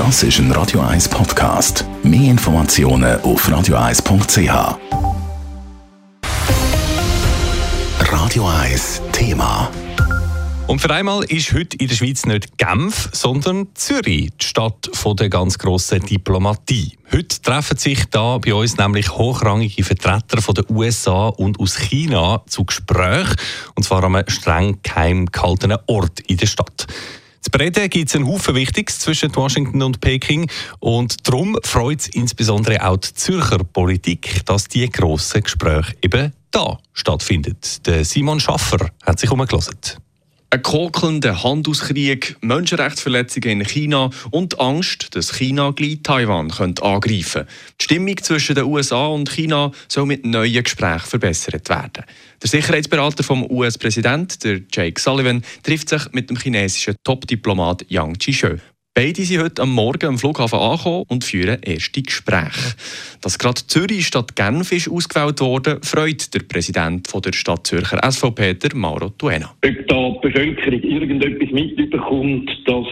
Das ist ein Radio 1 Podcast. Mehr Informationen auf radio1.ch. Radio 1 Thema. Und für einmal ist heute in der Schweiz nicht Genf, sondern Zürich, die Stadt der ganz grossen Diplomatie. Heute treffen sich da bei uns nämlich hochrangige Vertreter von den USA und aus China zu Gesprächen, und zwar an einem streng geheim gehaltenen Ort in der Stadt. Zu bereden gibt es einen Haufen Wichtiges zwischen Washington und Peking und darum freut es insbesondere auch die Zürcher Politik, dass die grossen Gespräche eben da stattfindet. Der Simon Schaffer hat sich umgelassen. Ein kokelnder Handelskrieg, Menschenrechtsverletzungen in China und Angst, dass China gleich Taiwan könnte angreifen könnte. Die Stimmung zwischen den USA und China soll mit neuen Gesprächen verbessert werden. Der Sicherheitsberater vom US-Präsident, Jake Sullivan, trifft sich mit dem chinesischen Top-Diplomat Yang Jishou. Beide sind heute am Morgen am Flughafen angekommen und führen erste Gespräche. Dass gerade Zürich statt Genf ist ausgewählt wurde, freut der Präsident der Stadt Zürcher SVP, der Mauro Tuena. Ob da die Bevölkerung irgendetwas mitbekommt, das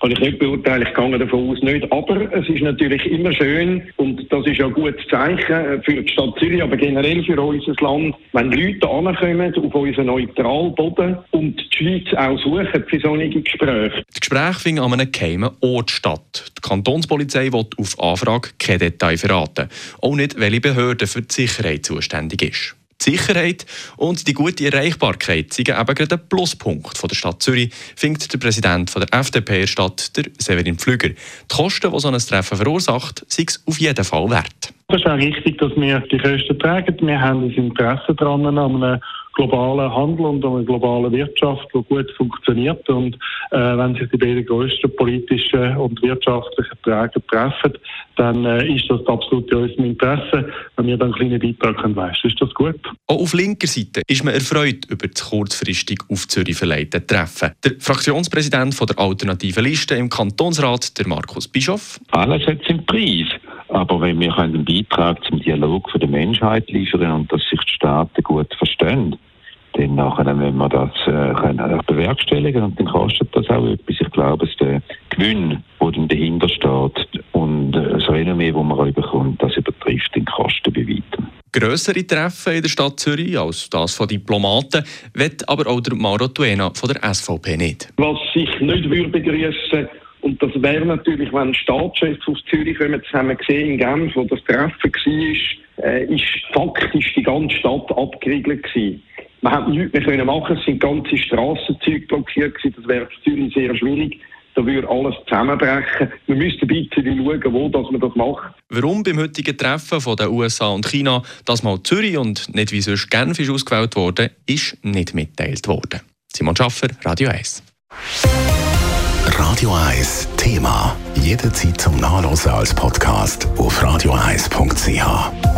kann ich nicht beurteilen, ich gehe davon aus nicht. Aber es ist natürlich immer schön und das ist ja ein gutes Zeichen für die Stadt Zürich, aber generell für unser Land, wenn Leute ankommen auf unseren neutralen Boden und die Schweiz auch suchen für solche Gespräche. Das Gespräch fing an einem geheimen Ort statt. Die Kantonspolizei will auf Anfrage keine Details verraten. Auch nicht, welche Behörde für die Sicherheit zuständig ist. Die Sicherheit und die gute Erreichbarkeit sind eben gerade ein Pluspunkt von der Stadt Zürich, findet der Präsident von der FDP der Stadt, der Severin Pflüger. Die Kosten, die so ein Treffen verursacht, sind es auf jeden Fall wert. Es ist auch richtig, dass wir die Kosten tragen. Wir haben ein Interesse daran, an einem globalen Handel und eine globale Wirtschaft, die gut funktioniert. Und äh, wenn sich die beiden grössten politischen und wirtschaftlichen Träger treffen, dann äh, ist das absolut in unserem Interesse. Wenn wir dann einen kleinen Beitrag können leisten ist das gut. Auch auf linker Seite ist man erfreut über das kurzfristig auf Zürich verleitete Treffen. Der Fraktionspräsident von der Alternativen Liste im Kantonsrat, der Markus Bischoff. Alles hat seinen Preis. Aber wenn wir einen Beitrag zum Dialog für die Menschheit liefern und dass sich die Staaten gut verstehen, dann nachher müssen wir das äh, können bewerkstelligen und dann kostet das auch etwas. Ich glaube, es der Gewinn, der dann dahinter steht und äh, das Renommee, das man bekommt, das übertrifft den Kosten bei weitem. Grössere Treffen in der Stadt Zürich als das von Diplomaten, wird aber auch der Mauro Tuena von der SVP nicht. Was ich nicht würde begrüßen und das wäre natürlich, wenn Staatschefs aus Zürich kommen, zusammen gesehen in Genf, wo das Treffen war, äh, ist faktisch die ganze Stadt abgeriegelt gewesen. Man hat nichts mehr können machen, es sind ganze Strassenzüge blockiert gewesen, das wäre für Zürich sehr schwierig. Da würde alles zusammenbrechen. Wir müssten ein bisschen schauen, wo dass man das macht. Warum beim heutigen Treffen von den USA und China das mal Zürich und nicht wie sonst Genf ist ausgewählt wurde, ist nicht mitteilt worden. Simon Schaffer, Radio 1. Radio 1 Thema. Jederzeit zum Nachlesen als Podcast auf radio1.ch.